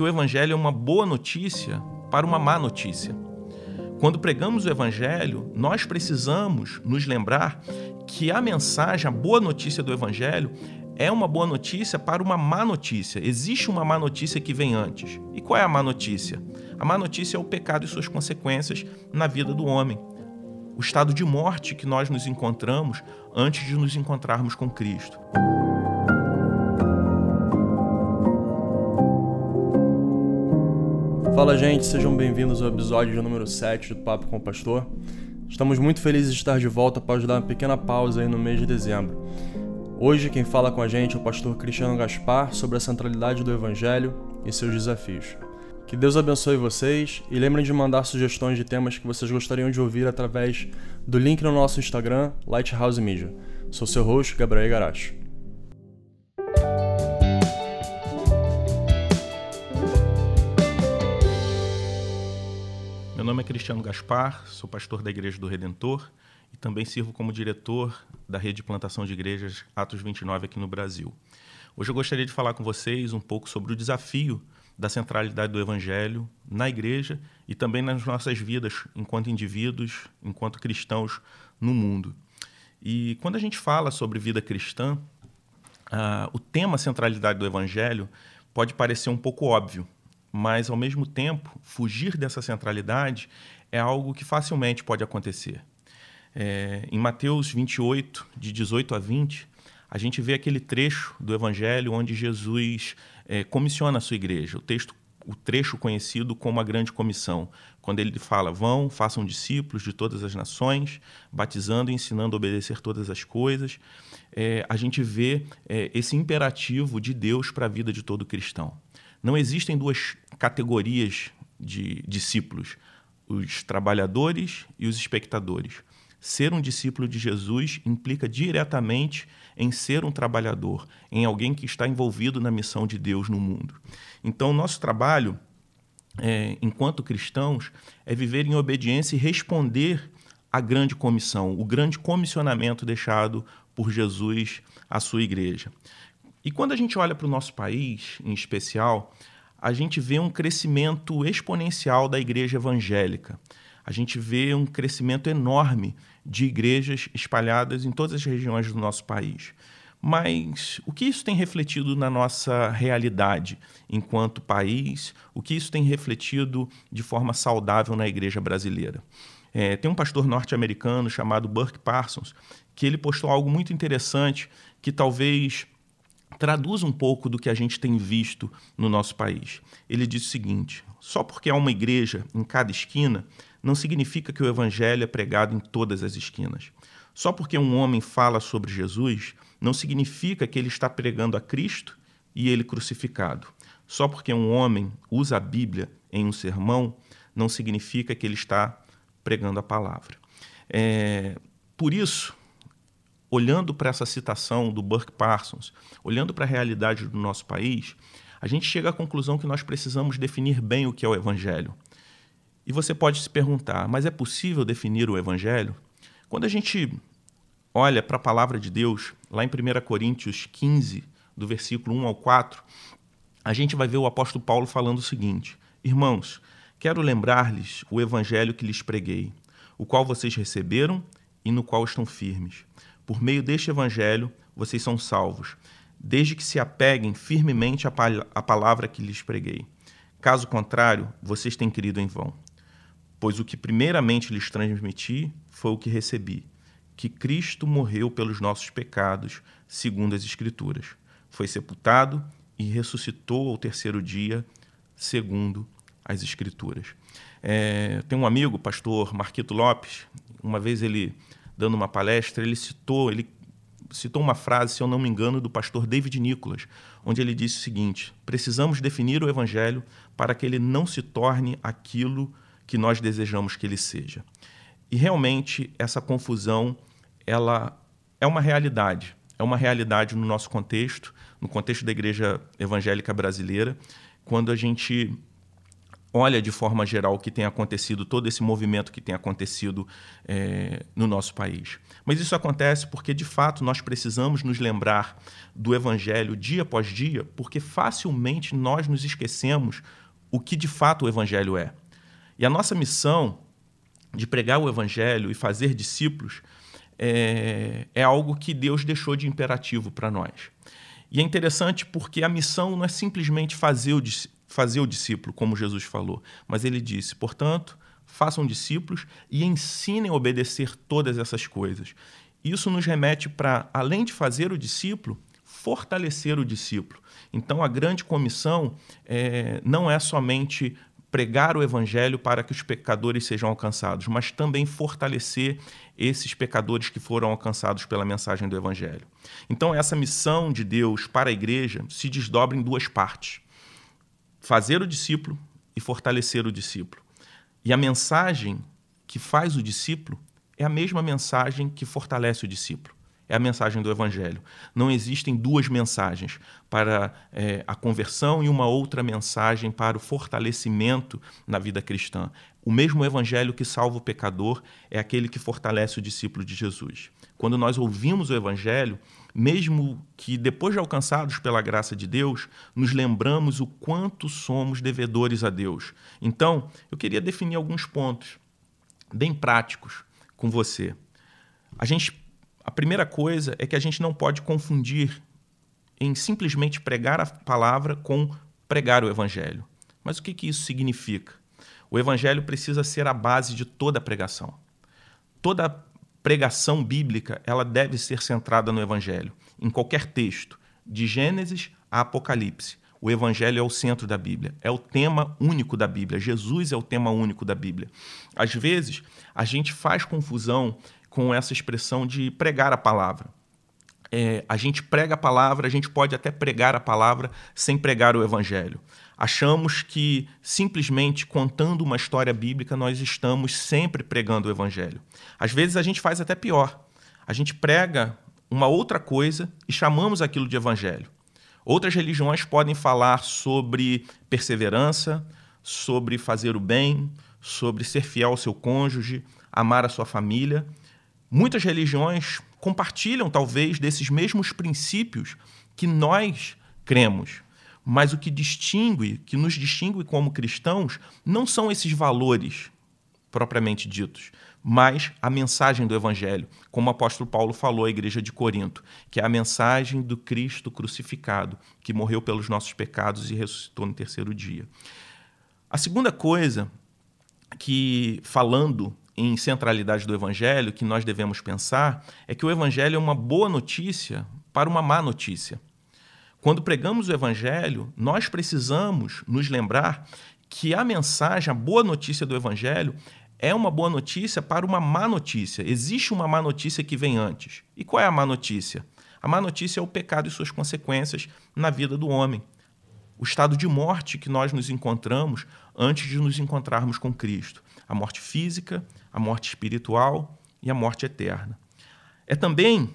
O Evangelho é uma boa notícia para uma má notícia. Quando pregamos o Evangelho, nós precisamos nos lembrar que a mensagem, a boa notícia do Evangelho, é uma boa notícia para uma má notícia. Existe uma má notícia que vem antes. E qual é a má notícia? A má notícia é o pecado e suas consequências na vida do homem. O estado de morte que nós nos encontramos antes de nos encontrarmos com Cristo. Fala, gente, sejam bem-vindos ao episódio número 7 do Papo com o Pastor. Estamos muito felizes de estar de volta após dar uma pequena pausa aí no mês de dezembro. Hoje quem fala com a gente é o pastor Cristiano Gaspar sobre a centralidade do Evangelho e seus desafios. Que Deus abençoe vocês e lembrem de mandar sugestões de temas que vocês gostariam de ouvir através do link no nosso Instagram, Lighthouse Media. Sou seu host, Gabriel Garacho. Nome é Cristiano Gaspar, sou pastor da Igreja do Redentor e também sirvo como diretor da rede de plantação de igrejas Atos 29 aqui no Brasil. Hoje eu gostaria de falar com vocês um pouco sobre o desafio da centralidade do Evangelho na igreja e também nas nossas vidas enquanto indivíduos, enquanto cristãos no mundo. E quando a gente fala sobre vida cristã, uh, o tema centralidade do Evangelho pode parecer um pouco óbvio, mas ao mesmo tempo, fugir dessa centralidade é algo que facilmente pode acontecer. É, em Mateus 28, de 18 a 20, a gente vê aquele trecho do Evangelho onde Jesus é, comissiona a sua igreja. O texto o trecho conhecido como a grande comissão, quando ele fala: "Vão, façam discípulos de todas as nações, batizando e ensinando a obedecer todas as coisas". É, a gente vê é, esse imperativo de Deus para a vida de todo cristão. Não existem duas categorias de discípulos: os trabalhadores e os espectadores. Ser um discípulo de Jesus implica diretamente em ser um trabalhador, em alguém que está envolvido na missão de Deus no mundo. Então, nosso trabalho, é, enquanto cristãos, é viver em obediência e responder à grande comissão, o grande comissionamento deixado por Jesus à sua igreja. E quando a gente olha para o nosso país, em especial, a gente vê um crescimento exponencial da igreja evangélica. A gente vê um crescimento enorme de igrejas espalhadas em todas as regiões do nosso país. Mas o que isso tem refletido na nossa realidade enquanto país? O que isso tem refletido de forma saudável na igreja brasileira? É, tem um pastor norte-americano chamado Burke Parsons que ele postou algo muito interessante que talvez traduz um pouco do que a gente tem visto no nosso país. Ele diz o seguinte: só porque há uma igreja em cada esquina, não significa que o evangelho é pregado em todas as esquinas. Só porque um homem fala sobre Jesus, não significa que ele está pregando a Cristo e ele crucificado. Só porque um homem usa a Bíblia em um sermão, não significa que ele está pregando a palavra. É, por isso, olhando para essa citação do Burke Parsons, olhando para a realidade do nosso país, a gente chega à conclusão que nós precisamos definir bem o que é o Evangelho. E você pode se perguntar, mas é possível definir o Evangelho? Quando a gente olha para a palavra de Deus, lá em 1 Coríntios 15, do versículo 1 ao 4, a gente vai ver o apóstolo Paulo falando o seguinte: Irmãos, quero lembrar-lhes o evangelho que lhes preguei, o qual vocês receberam e no qual estão firmes por meio deste evangelho, vocês são salvos, desde que se apeguem firmemente à palavra que lhes preguei. Caso contrário, vocês têm crido em vão. Pois o que primeiramente lhes transmiti foi o que recebi: que Cristo morreu pelos nossos pecados, segundo as Escrituras. Foi sepultado e ressuscitou ao terceiro dia, segundo as Escrituras. É, tem um amigo, pastor Marquito Lopes, uma vez ele dando uma palestra, ele citou, ele citou uma frase, se eu não me engano, do pastor David Nicholas, onde ele disse o seguinte: precisamos definir o evangelho para que ele não se torne aquilo que nós desejamos que ele seja. E realmente essa confusão, ela é uma realidade, é uma realidade no nosso contexto, no contexto da igreja evangélica brasileira, quando a gente olha de forma geral o que tem acontecido, todo esse movimento que tem acontecido é, no nosso país. Mas isso acontece porque, de fato, nós precisamos nos lembrar do Evangelho dia após dia, porque facilmente nós nos esquecemos o que de fato o Evangelho é. E a nossa missão de pregar o Evangelho e fazer discípulos é, é algo que Deus deixou de imperativo para nós. E é interessante porque a missão não é simplesmente fazer o, fazer o discípulo, como Jesus falou, mas ele disse: portanto, façam discípulos e ensinem a obedecer todas essas coisas. Isso nos remete para, além de fazer o discípulo, fortalecer o discípulo. Então, a grande comissão é, não é somente pregar o evangelho para que os pecadores sejam alcançados, mas também fortalecer esses pecadores que foram alcançados pela mensagem do evangelho. Então, essa missão de Deus para a igreja se desdobra em duas partes: fazer o discípulo e fortalecer o discípulo. E a mensagem que faz o discípulo é a mesma mensagem que fortalece o discípulo é a mensagem do Evangelho. Não existem duas mensagens para é, a conversão e uma outra mensagem para o fortalecimento na vida cristã. O mesmo Evangelho que salva o pecador é aquele que fortalece o discípulo de Jesus. Quando nós ouvimos o Evangelho, mesmo que depois de alcançados pela graça de Deus, nos lembramos o quanto somos devedores a Deus. Então, eu queria definir alguns pontos bem práticos com você. A gente a primeira coisa é que a gente não pode confundir em simplesmente pregar a palavra com pregar o evangelho. Mas o que, que isso significa? O evangelho precisa ser a base de toda pregação. Toda pregação bíblica ela deve ser centrada no evangelho, em qualquer texto, de Gênesis a Apocalipse. O evangelho é o centro da Bíblia, é o tema único da Bíblia. Jesus é o tema único da Bíblia. Às vezes, a gente faz confusão com essa expressão de pregar a palavra. É, a gente prega a palavra, a gente pode até pregar a palavra sem pregar o evangelho. Achamos que simplesmente contando uma história bíblica nós estamos sempre pregando o evangelho. Às vezes a gente faz até pior. A gente prega uma outra coisa e chamamos aquilo de evangelho. Outras religiões podem falar sobre perseverança, sobre fazer o bem, sobre ser fiel ao seu cônjuge, amar a sua família. Muitas religiões compartilham, talvez, desses mesmos princípios que nós cremos. Mas o que distingue, que nos distingue como cristãos, não são esses valores propriamente ditos, mas a mensagem do Evangelho, como o apóstolo Paulo falou à igreja de Corinto, que é a mensagem do Cristo crucificado, que morreu pelos nossos pecados e ressuscitou no terceiro dia. A segunda coisa que, falando em centralidade do Evangelho que nós devemos pensar é que o Evangelho é uma boa notícia para uma má notícia. Quando pregamos o Evangelho, nós precisamos nos lembrar que a mensagem, a boa notícia do Evangelho, é uma boa notícia para uma má notícia. Existe uma má notícia que vem antes. E qual é a má notícia? A má notícia é o pecado e suas consequências na vida do homem. O estado de morte que nós nos encontramos antes de nos encontrarmos com Cristo. A morte física, a morte espiritual e a morte eterna. É também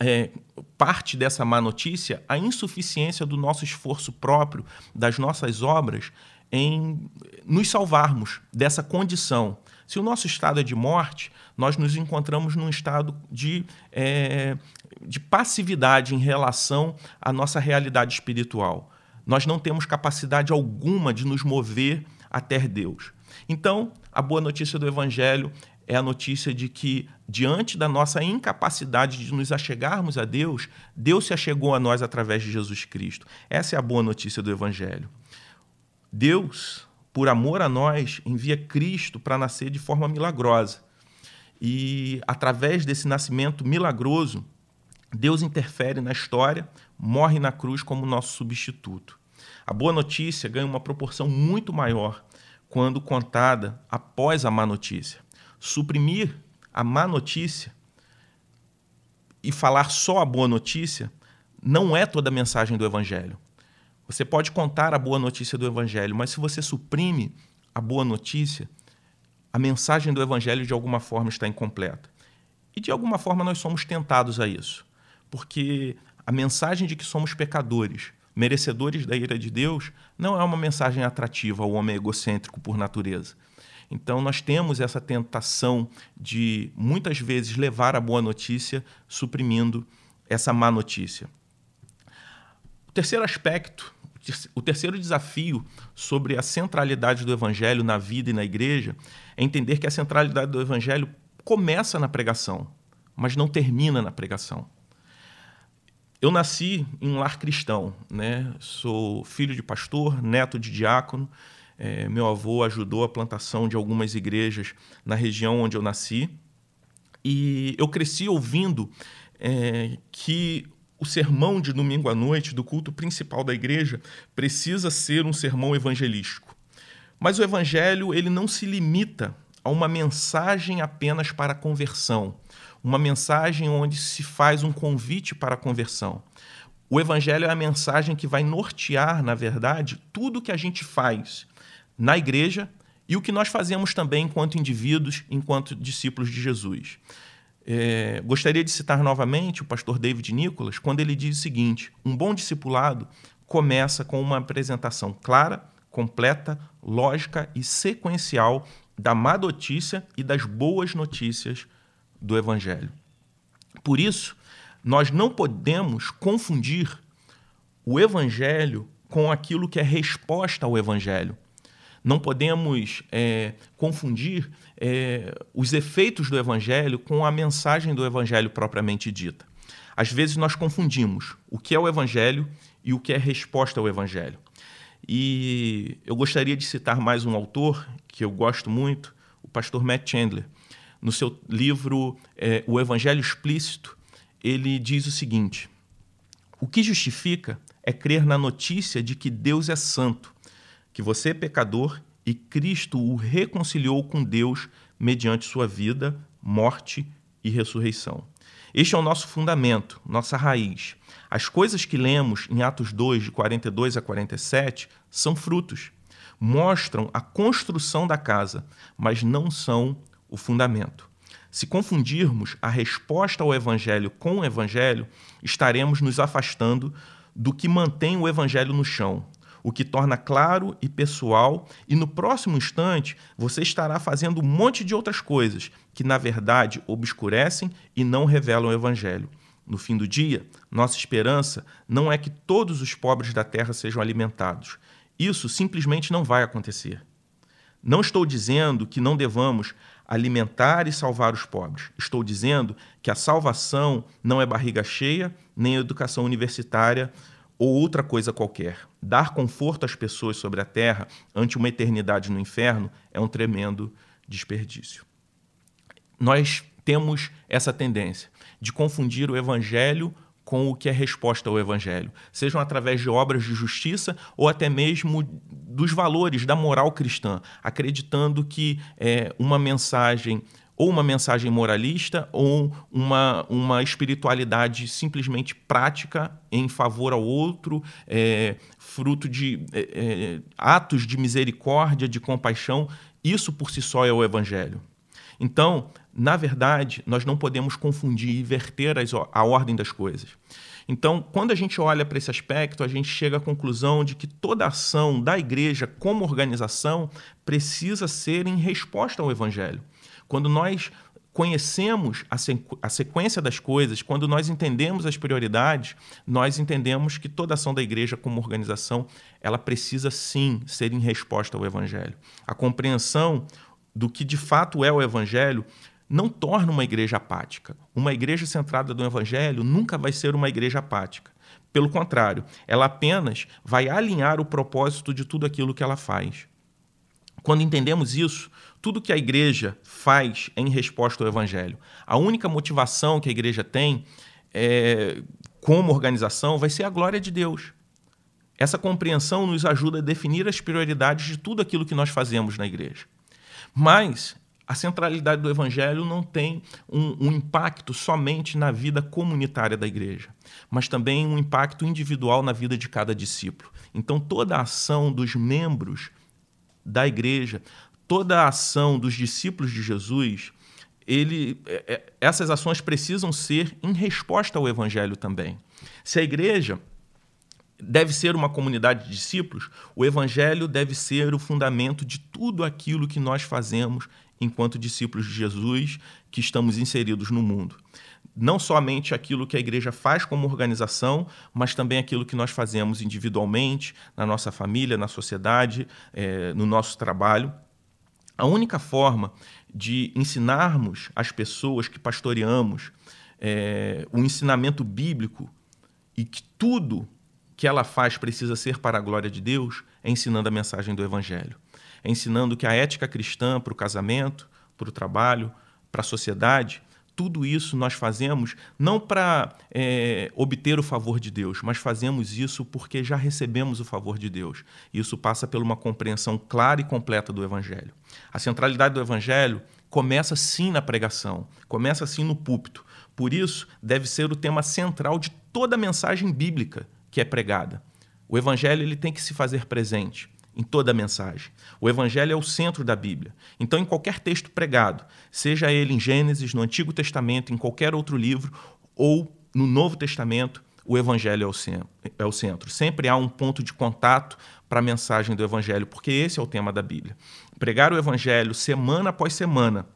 é, parte dessa má notícia a insuficiência do nosso esforço próprio, das nossas obras, em nos salvarmos dessa condição. Se o nosso estado é de morte, nós nos encontramos num estado de, é, de passividade em relação à nossa realidade espiritual. Nós não temos capacidade alguma de nos mover até Deus. Então, a boa notícia do Evangelho é a notícia de que, diante da nossa incapacidade de nos achegarmos a Deus, Deus se achegou a nós através de Jesus Cristo. Essa é a boa notícia do Evangelho. Deus, por amor a nós, envia Cristo para nascer de forma milagrosa. E, através desse nascimento milagroso, Deus interfere na história, morre na cruz como nosso substituto. A boa notícia ganha uma proporção muito maior quando contada após a má notícia. Suprimir a má notícia e falar só a boa notícia não é toda a mensagem do Evangelho. Você pode contar a boa notícia do Evangelho, mas se você suprime a boa notícia, a mensagem do Evangelho de alguma forma está incompleta. E de alguma forma nós somos tentados a isso, porque a mensagem de que somos pecadores merecedores da ira de Deus, não é uma mensagem atrativa ao homem egocêntrico por natureza. Então, nós temos essa tentação de, muitas vezes, levar a boa notícia suprimindo essa má notícia. O terceiro aspecto, o terceiro desafio sobre a centralidade do evangelho na vida e na igreja é entender que a centralidade do evangelho começa na pregação, mas não termina na pregação. Eu nasci em um lar cristão, né? Sou filho de pastor, neto de diácono. É, meu avô ajudou a plantação de algumas igrejas na região onde eu nasci. E eu cresci ouvindo é, que o sermão de domingo à noite, do culto principal da igreja, precisa ser um sermão evangelístico. Mas o evangelho ele não se limita a uma mensagem apenas para a conversão, uma mensagem onde se faz um convite para a conversão. O evangelho é a mensagem que vai nortear, na verdade, tudo que a gente faz na igreja e o que nós fazemos também enquanto indivíduos, enquanto discípulos de Jesus. É, gostaria de citar novamente o pastor David Nicholas quando ele diz o seguinte: um bom discipulado começa com uma apresentação clara, completa, lógica e sequencial da má notícia e das boas notícias do Evangelho. Por isso, nós não podemos confundir o Evangelho com aquilo que é resposta ao Evangelho. Não podemos é, confundir é, os efeitos do Evangelho com a mensagem do Evangelho propriamente dita. Às vezes nós confundimos o que é o Evangelho e o que é resposta ao Evangelho. E eu gostaria de citar mais um autor que eu gosto muito, o pastor Matt Chandler. No seu livro é, O Evangelho Explícito, ele diz o seguinte: O que justifica é crer na notícia de que Deus é santo, que você é pecador e Cristo o reconciliou com Deus mediante sua vida, morte e ressurreição. Este é o nosso fundamento, nossa raiz. As coisas que lemos em Atos 2, de 42 a 47, são frutos. Mostram a construção da casa, mas não são o fundamento. Se confundirmos a resposta ao Evangelho com o Evangelho, estaremos nos afastando do que mantém o Evangelho no chão, o que torna claro e pessoal, e no próximo instante você estará fazendo um monte de outras coisas que, na verdade, obscurecem e não revelam o Evangelho. No fim do dia, nossa esperança não é que todos os pobres da terra sejam alimentados. Isso simplesmente não vai acontecer. Não estou dizendo que não devamos alimentar e salvar os pobres. Estou dizendo que a salvação não é barriga cheia, nem educação universitária ou outra coisa qualquer. Dar conforto às pessoas sobre a terra ante uma eternidade no inferno é um tremendo desperdício. Nós temos essa tendência de confundir o evangelho com o que é resposta ao evangelho, sejam através de obras de justiça ou até mesmo dos valores da moral cristã, acreditando que é, uma mensagem ou uma mensagem moralista ou uma, uma espiritualidade simplesmente prática em favor ao outro, é, fruto de é, é, atos de misericórdia, de compaixão. Isso por si só é o Evangelho. Então, na verdade, nós não podemos confundir e inverter as, a ordem das coisas. Então, quando a gente olha para esse aspecto, a gente chega à conclusão de que toda ação da igreja como organização precisa ser em resposta ao Evangelho. Quando nós conhecemos a, sequência das coisas, quando nós entendemos as prioridades, nós entendemos que toda ação da igreja como organização, ela precisa sim ser em resposta ao evangelho. A compreensão do que de fato é o evangelho não torna uma igreja apática. Uma igreja centrada no evangelho nunca vai ser uma igreja apática. Pelo contrário, ela apenas vai alinhar o propósito de tudo aquilo que ela faz. Quando entendemos isso, tudo que a igreja faz é em resposta ao evangelho. A única motivação que a igreja tem é, como organização vai ser a glória de Deus. Essa compreensão nos ajuda a definir as prioridades de tudo aquilo que nós fazemos na igreja. Mas a centralidade do evangelho não tem um, um, impacto somente na vida comunitária da igreja, mas também um impacto individual na vida de cada discípulo. Então, toda a ação dos membros da igreja toda a ação dos discípulos de Jesus, ele, é, é, essas ações precisam ser em resposta ao evangelho também. Se a igreja deve ser uma comunidade de discípulos, o evangelho deve ser o fundamento de tudo aquilo que nós fazemos enquanto discípulos de Jesus que estamos inseridos no mundo. Não somente aquilo que a igreja faz como organização, mas também aquilo que nós fazemos individualmente, na nossa família, na sociedade, é, no nosso trabalho. A única forma de ensinarmos as pessoas que pastoreamos é, o ensinamento bíblico e que tudo que ela faz precisa ser para a glória de Deus é ensinando a mensagem do Evangelho. É ensinando que a ética cristã para o casamento, para o trabalho, para a sociedade, tudo isso nós fazemos não para é, obter o favor de Deus, mas fazemos isso porque já recebemos o favor de Deus. Isso passa por uma compreensão clara e completa do Evangelho. A centralidade do Evangelho começa sim na pregação, começa sim no púlpito. Por isso, deve ser o tema central de toda a mensagem bíblica que é pregada. O Evangelho ele tem que se fazer presente em toda a mensagem. O Evangelho é o centro da Bíblia. Então, em qualquer texto pregado, seja ele em Gênesis, no Antigo Testamento, em qualquer outro livro, ou no Novo Testamento, o Evangelho é o centro. Sempre há um ponto de contato para a mensagem do Evangelho, porque esse é o tema da Bíblia. Pregar o Evangelho semana após semana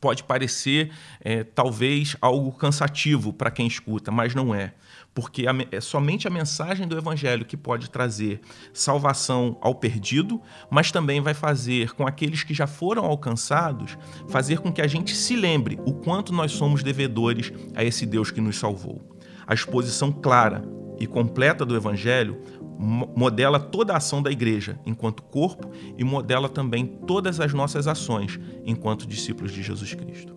pode parecer, é, talvez, algo cansativo para quem escuta, mas não é porque é somente a mensagem do Evangelho que pode trazer salvação ao perdido, mas também vai fazer com aqueles que já foram alcançados, fazer com que a gente se lembre o quanto nós somos devedores a esse Deus que nos salvou. A exposição clara e completa do Evangelho modela toda a ação da igreja enquanto corpo e modela também todas as nossas ações enquanto discípulos de Jesus Cristo.